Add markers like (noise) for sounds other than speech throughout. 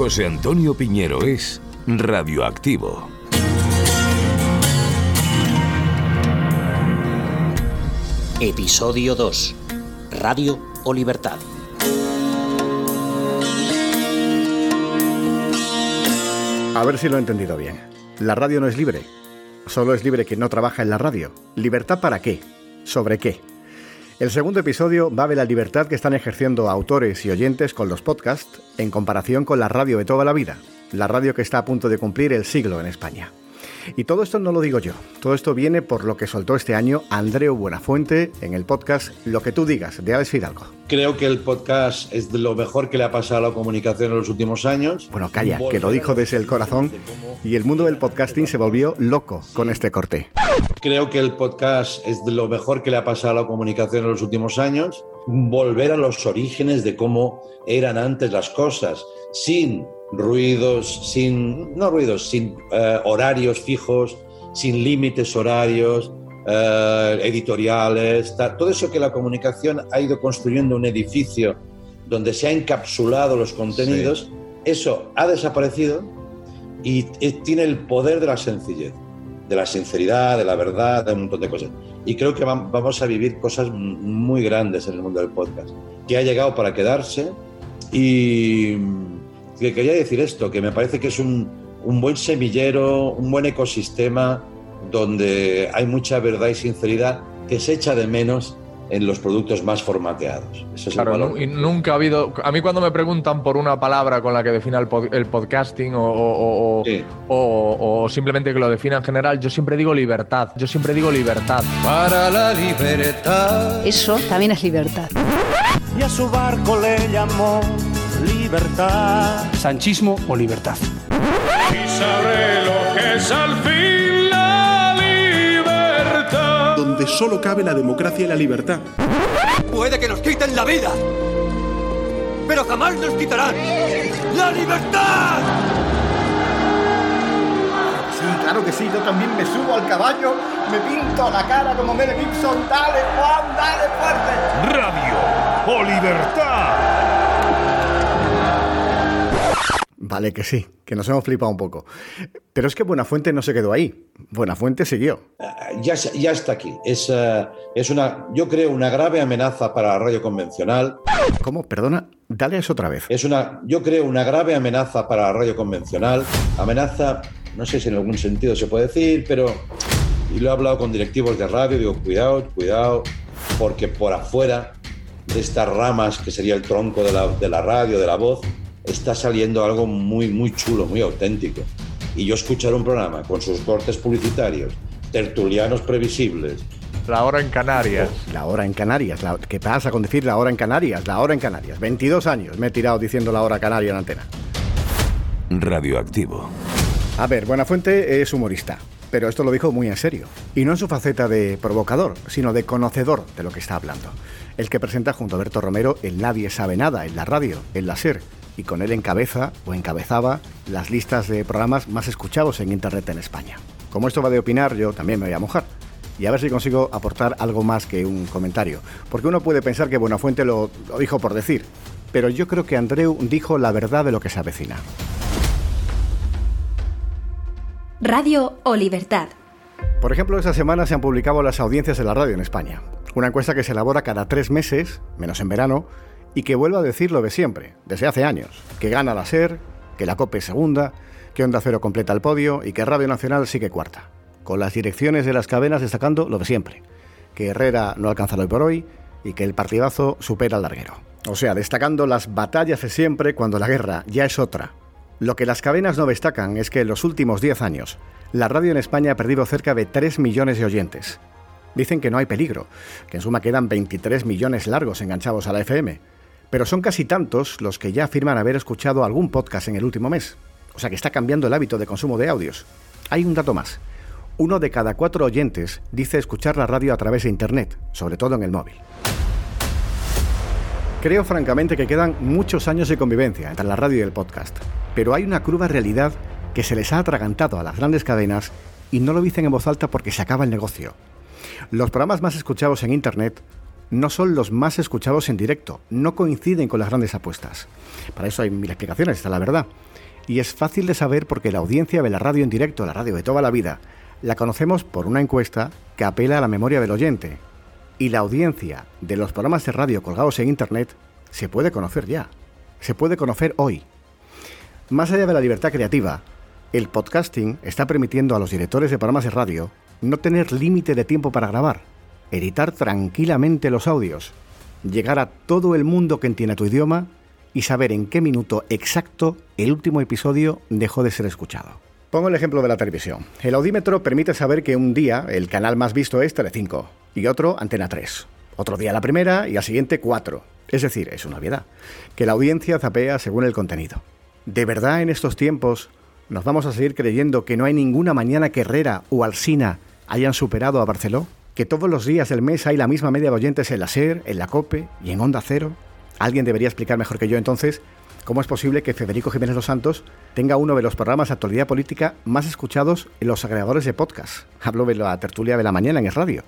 José Antonio Piñero es Radioactivo. Episodio 2. Radio o Libertad. A ver si lo he entendido bien. La radio no es libre. Solo es libre quien no trabaja en la radio. ¿Libertad para qué? ¿Sobre qué? El segundo episodio va de la libertad que están ejerciendo autores y oyentes con los podcasts en comparación con la radio de toda la vida, la radio que está a punto de cumplir el siglo en España. Y todo esto no lo digo yo, todo esto viene por lo que soltó este año Andreu Buenafuente en el podcast Lo que tú digas, de Alex Fidalgo. Creo que el podcast es de lo mejor que le ha pasado a la comunicación en los últimos años. Bueno, calla, que lo dijo desde el corazón y el mundo del podcasting se volvió loco con este corte. Creo que el podcast es de lo mejor que le ha pasado a la comunicación en los últimos años. Volver a los orígenes de cómo eran antes las cosas, sin ruidos, sin, no ruidos, sin eh, horarios fijos, sin límites horarios, eh, editoriales, todo eso que la comunicación ha ido construyendo un edificio donde se ha encapsulado los contenidos, eso ha desaparecido y, tiene el poder de la sencillez, de la sinceridad, de la verdad, de un montón de cosas. Y creo que vamos a vivir cosas muy grandes en el mundo del podcast, que ha llegado para quedarse y que quería decir esto, que me parece que es un, un buen semillero, un buen ecosistema donde hay mucha verdad y sinceridad que se echa de menos en los productos más formateados. claro, y nunca ha habido. A mí, cuando me preguntan por una palabra con la que defina el, podcasting o, o, simplemente que lo defina en general, yo siempre digo libertad. Yo siempre digo libertad. Para la libertad. Eso también es libertad. Y a su barco le llamó libertad. Sanchismo o libertad. Y sabré lo que es al fin solo cabe la democracia y la libertad. Puede que nos quiten la vida, pero jamás nos quitarán la libertad. Sí, claro que sí, yo también me subo al caballo, me pinto la cara como Mel Gibson, dale Juan, dale fuerte. Radio o libertad. Vale que sí, que nos hemos flipado un poco. Pero es que Buenafuente no se quedó ahí. Buenafuente siguió. Ah, ya, ya está aquí. Es, eh, es una, yo creo, una grave amenaza para la radio convencional. ¿Cómo? Perdona, dale eso otra vez. Es una, yo creo, una grave amenaza para la radio convencional. Amenaza, no sé si en algún sentido se puede decir, pero. Y lo he hablado con directivos de radio, digo, cuidado, cuidado, porque por afuera de estas ramas, que sería el tronco de la, de la radio, de la voz, está saliendo algo muy, muy chulo, muy auténtico. Y yo escuchar un programa con sus cortes publicitarios, tertulianos previsibles. La hora en Canarias. La hora en Canarias. ¿Qué pasa con decir la hora en Canarias? La hora en Canarias. 22 años me he tirado diciendo la hora canaria en antena. Radioactivo. A ver, Buenafuente es humorista, pero esto lo dijo muy en serio. Y no en su faceta de provocador, sino de conocedor de lo que está hablando. El que presenta junto a Berto Romero el Nadie sabe nada en la radio, en la SER, y con él encabeza o encabezaba las listas de programas más escuchados en Internet en España. Como esto va de opinar, yo también me voy a mojar y a ver si consigo aportar algo más que un comentario. Porque uno puede pensar que Buenafuente lo, lo dijo por decir, pero yo creo que Andreu dijo la verdad de lo que se avecina. Radio o Libertad. Por ejemplo, esta semana se han publicado las audiencias de la radio en España. Una encuesta que se elabora cada tres meses, menos en verano, y que vuelva a decir lo de siempre, desde hace años, que gana la SER, que la COPE es segunda, que Onda Cero completa el podio y que Radio Nacional sigue cuarta, con las direcciones de las cadenas destacando lo de siempre, que Herrera no alcanza hoy por hoy y que el partidazo supera al larguero. O sea, destacando las batallas de siempre cuando la guerra ya es otra. Lo que las cadenas no destacan es que en los últimos 10 años, la radio en España ha perdido cerca de 3 millones de oyentes. Dicen que no hay peligro, que en suma quedan 23 millones largos enganchados a la FM, pero son casi tantos los que ya afirman haber escuchado algún podcast en el último mes. O sea que está cambiando el hábito de consumo de audios. Hay un dato más. Uno de cada cuatro oyentes dice escuchar la radio a través de Internet, sobre todo en el móvil. Creo francamente que quedan muchos años de convivencia entre la radio y el podcast, pero hay una cruda realidad que se les ha atragantado a las grandes cadenas y no lo dicen en voz alta porque se acaba el negocio. Los programas más escuchados en Internet no son los más escuchados en directo, no coinciden con las grandes apuestas. Para eso hay mil explicaciones, está la verdad. Y es fácil de saber porque la audiencia de la radio en directo, la radio de toda la vida, la conocemos por una encuesta que apela a la memoria del oyente. Y la audiencia de los programas de radio colgados en Internet se puede conocer ya, se puede conocer hoy. Más allá de la libertad creativa, el podcasting está permitiendo a los directores de programas de radio no tener límite de tiempo para grabar, editar tranquilamente los audios, llegar a todo el mundo que entienda tu idioma y saber en qué minuto exacto el último episodio dejó de ser escuchado. Pongo el ejemplo de la televisión. El audímetro permite saber que un día el canal más visto es Telecinco y otro Antena 3. Otro día la primera y al siguiente 4. Es decir, es una obviedad, que la audiencia zapea según el contenido. ¿De verdad en estos tiempos nos vamos a seguir creyendo que no hay ninguna mañana que Herrera o Alsina hayan superado a Barceló? ¿Que todos los días del mes hay la misma media de oyentes en la SER, en la COPE y en Onda Cero? Alguien debería explicar mejor que yo entonces cómo es posible que Federico Jiménez Los Santos tenga uno de los programas de actualidad política más escuchados en los agregadores de podcast. (laughs) Hablo de la tertulia de la mañana en el radio.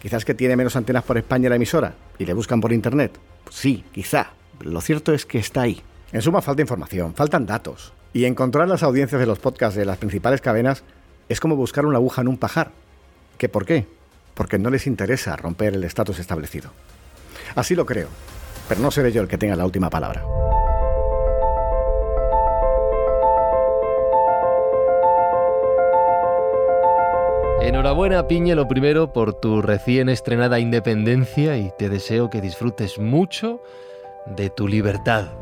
Quizás que tiene menos antenas por España la emisora y le buscan por internet. sí, quizá. Lo cierto es que está ahí. En suma, falta información, faltan datos. Y encontrar las audiencias de los podcasts de las principales cadenas es como buscar una aguja en un pajar. ¿Qué por qué? Porque no les interesa romper el estatus establecido. Así lo creo, pero no seré yo el que tenga la última palabra. Enhorabuena, Piñe, lo primero por tu recién estrenada independencia y te deseo que disfrutes mucho de tu libertad,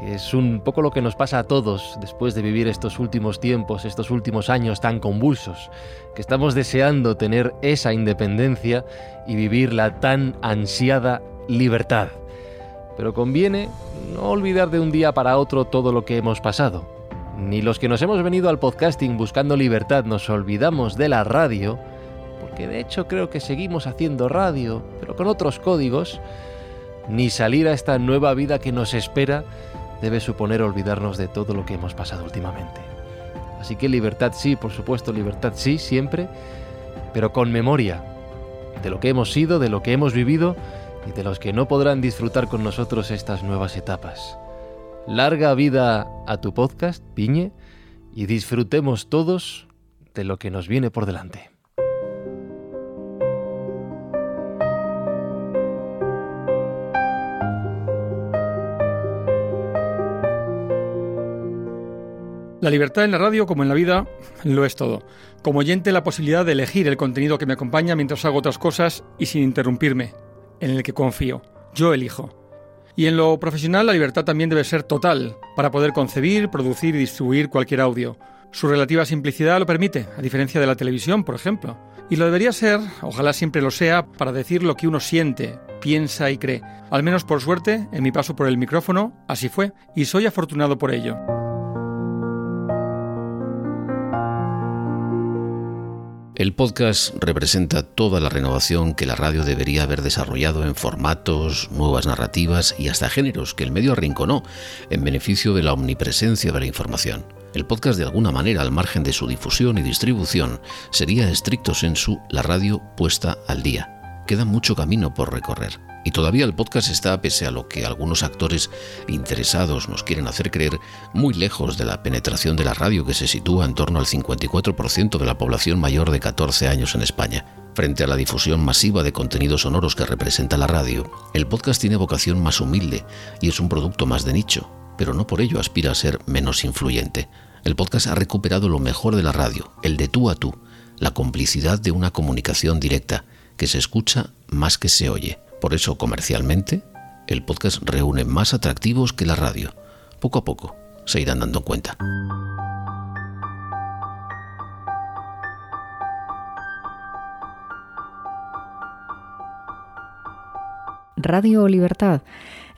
que es un poco lo que nos pasa a todos después de vivir estos últimos tiempos, estos últimos años tan convulsos, que estamos deseando tener esa independencia y vivir la tan ansiada libertad. Pero conviene no olvidar de un día para otro todo lo que hemos pasado ni los que nos hemos venido al podcasting buscando libertad nos olvidamos de la radio, porque de hecho creo que seguimos haciendo radio, pero con otros códigos, ni salir a esta nueva vida que nos espera debe suponer olvidarnos de todo lo que hemos pasado últimamente. Así que libertad sí, por supuesto, libertad sí, siempre, pero con memoria de lo que hemos sido, de lo que hemos vivido y de los que no podrán disfrutar con nosotros estas nuevas etapas. Larga vida a tu podcast, Piñe, y disfrutemos todos de lo que nos viene por delante. La libertad en la radio, como en la vida, lo es todo. Como oyente, la posibilidad de elegir el contenido que me acompaña mientras hago otras cosas y sin interrumpirme, en el que confío. Yo elijo. Y en lo profesional la libertad también debe ser total para poder concebir, producir y distribuir cualquier audio. Su relativa simplicidad lo permite, a diferencia de la televisión, por ejemplo. Y lo debería ser, ojalá siempre lo sea, para decir lo que uno siente, piensa y cree. Al menos por suerte, en mi paso por el micrófono, así fue, y soy afortunado por ello. El podcast representa toda la renovación que la radio debería haber desarrollado en formatos, nuevas narrativas y hasta géneros que el medio arrinconó en beneficio de la omnipresencia de la información. El podcast de alguna manera, al margen de su difusión y distribución, sería estricto sensu la radio puesta al día. Queda mucho camino por recorrer. Y todavía el podcast está, pese a lo que algunos actores interesados nos quieren hacer creer, muy lejos de la penetración de la radio que se sitúa en torno al 54% de la población mayor de 14 años en España. Frente a la difusión masiva de contenidos sonoros que representa la radio, el podcast tiene vocación más humilde y es un producto más de nicho, pero no por ello aspira a ser menos influyente. El podcast ha recuperado lo mejor de la radio, el de tú a tú, la complicidad de una comunicación directa, que se escucha más que se oye por eso, comercialmente, el podcast reúne más atractivos que la radio. Poco a poco se irán dando cuenta. Radio Libertad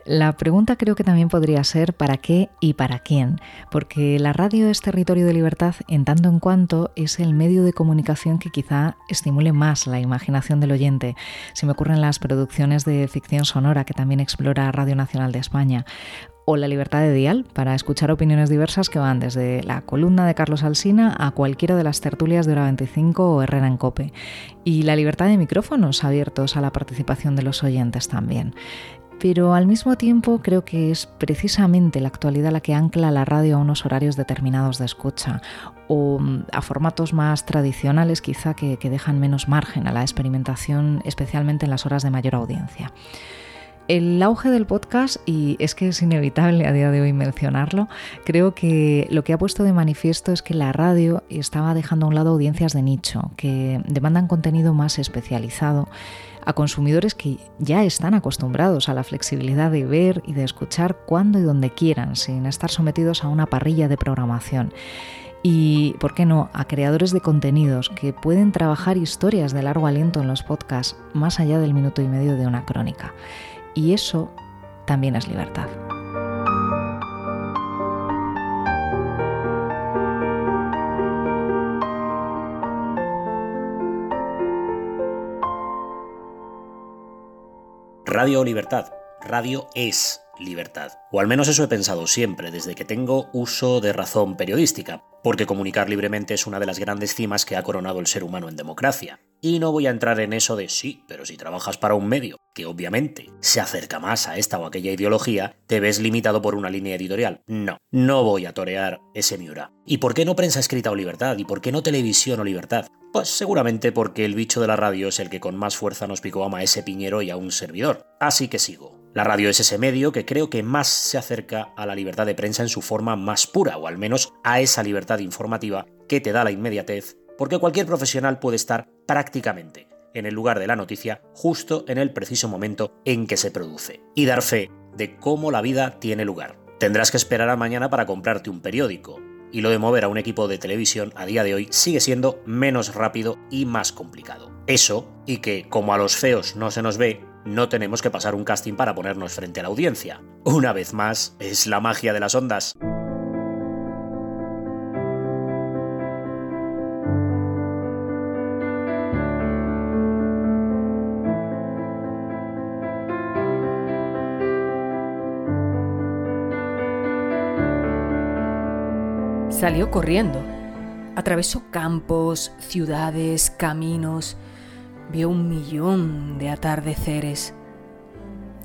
la pregunta creo que también podría ser ¿para qué y para quién? Porque la radio es territorio de libertad en tanto en cuanto es el medio de comunicación que quizá estimule más la imaginación del oyente. Se me ocurren las producciones de ficción sonora que también explora Radio Nacional de España o la libertad de dial para escuchar opiniones diversas que van desde la columna de Carlos Alsina a cualquiera de las tertulias de Hora 25 o Herrera en Cope. Y la libertad de micrófonos abiertos a la participación de los oyentes también pero al mismo tiempo creo que es precisamente la actualidad la que ancla la radio a unos horarios determinados de escucha o mm, a formatos más tradicionales quizá que, dejan menos margen a la experimentación, especialmente en las horas de mayor audiencia. El auge del podcast, y es que es inevitable a día de hoy mencionarlo, creo que lo que ha puesto de manifiesto es que la radio estaba dejando a un lado audiencias de nicho, que demandan contenido más especializado a consumidores que ya están acostumbrados a la flexibilidad de ver y de escuchar cuando y donde quieran, sin estar sometidos a una parrilla de programación. Y, ¿por qué no?, a creadores de contenidos que pueden trabajar historias de largo aliento en los podcasts más allá del minuto y medio de una crónica. Y eso también es libertad. Radio Libertad. Radio es libertad. O al menos eso he pensado siempre, desde que tengo uso de razón periodística, porque comunicar libremente es una de las grandes cimas que ha coronado el ser humano en democracia. Y no voy a entrar en eso de sí, pero si trabajas para un medio que obviamente se acerca más a esta o aquella ideología, te ves limitado por una línea editorial. No, no voy a torear ese miura. ¿Y por qué no prensa escrita o libertad? ¿Y por qué no televisión o libertad? Pues seguramente porque el bicho de la radio es el que con más fuerza nos picó a Maese Piñero y a un servidor. Así que sigo. La radio es ese medio que creo que más se acerca a la libertad de prensa en su forma más pura, o al menos a esa libertad informativa que te da la inmediatez, porque cualquier profesional puede estar prácticamente en el lugar de la noticia justo en el preciso momento en que se produce, y dar fe de cómo la vida tiene lugar. Tendrás que esperar a mañana para comprarte un periódico, y lo de mover a un equipo de televisión a día de hoy sigue siendo menos rápido y más complicado. Eso, y que como a los feos no se nos ve, no tenemos que pasar un casting para ponernos frente a la audiencia. Una vez más, es la magia de las ondas. Salió corriendo. Atravesó campos, ciudades, caminos. Vio un millón de atardeceres.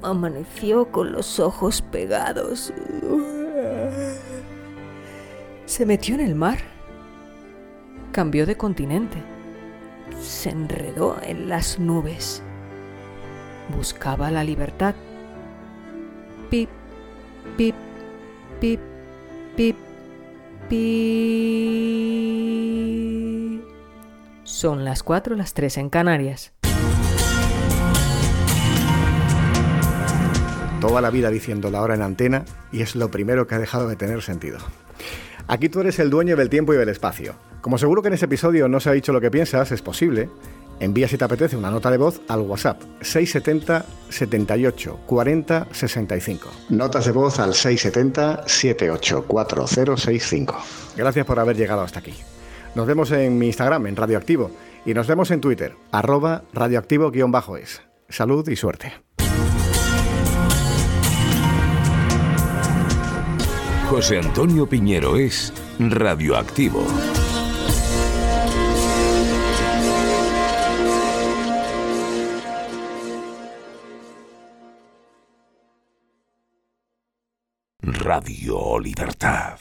Amaneció con los ojos pegados. Se metió en el mar. Cambió de continente. Se enredó en las nubes. Buscaba la libertad. Pip, pip, pip, pip. Son las 4, las 3 en Canarias. Toda la vida diciendo la hora en antena y es lo primero que ha dejado de tener sentido. Aquí tú eres el dueño del tiempo y del espacio. Como seguro que en ese episodio no se ha dicho lo que piensas, es posible, Envía si te apetece una nota de voz al WhatsApp 670 78 40 65. Notas de voz al 670 784065. Gracias por haber llegado hasta aquí. Nos vemos en mi Instagram, en Radioactivo, y nos vemos en Twitter, arroba radioactivo-es. Salud y suerte. José Antonio Piñero es Radioactivo. Radio Libertad.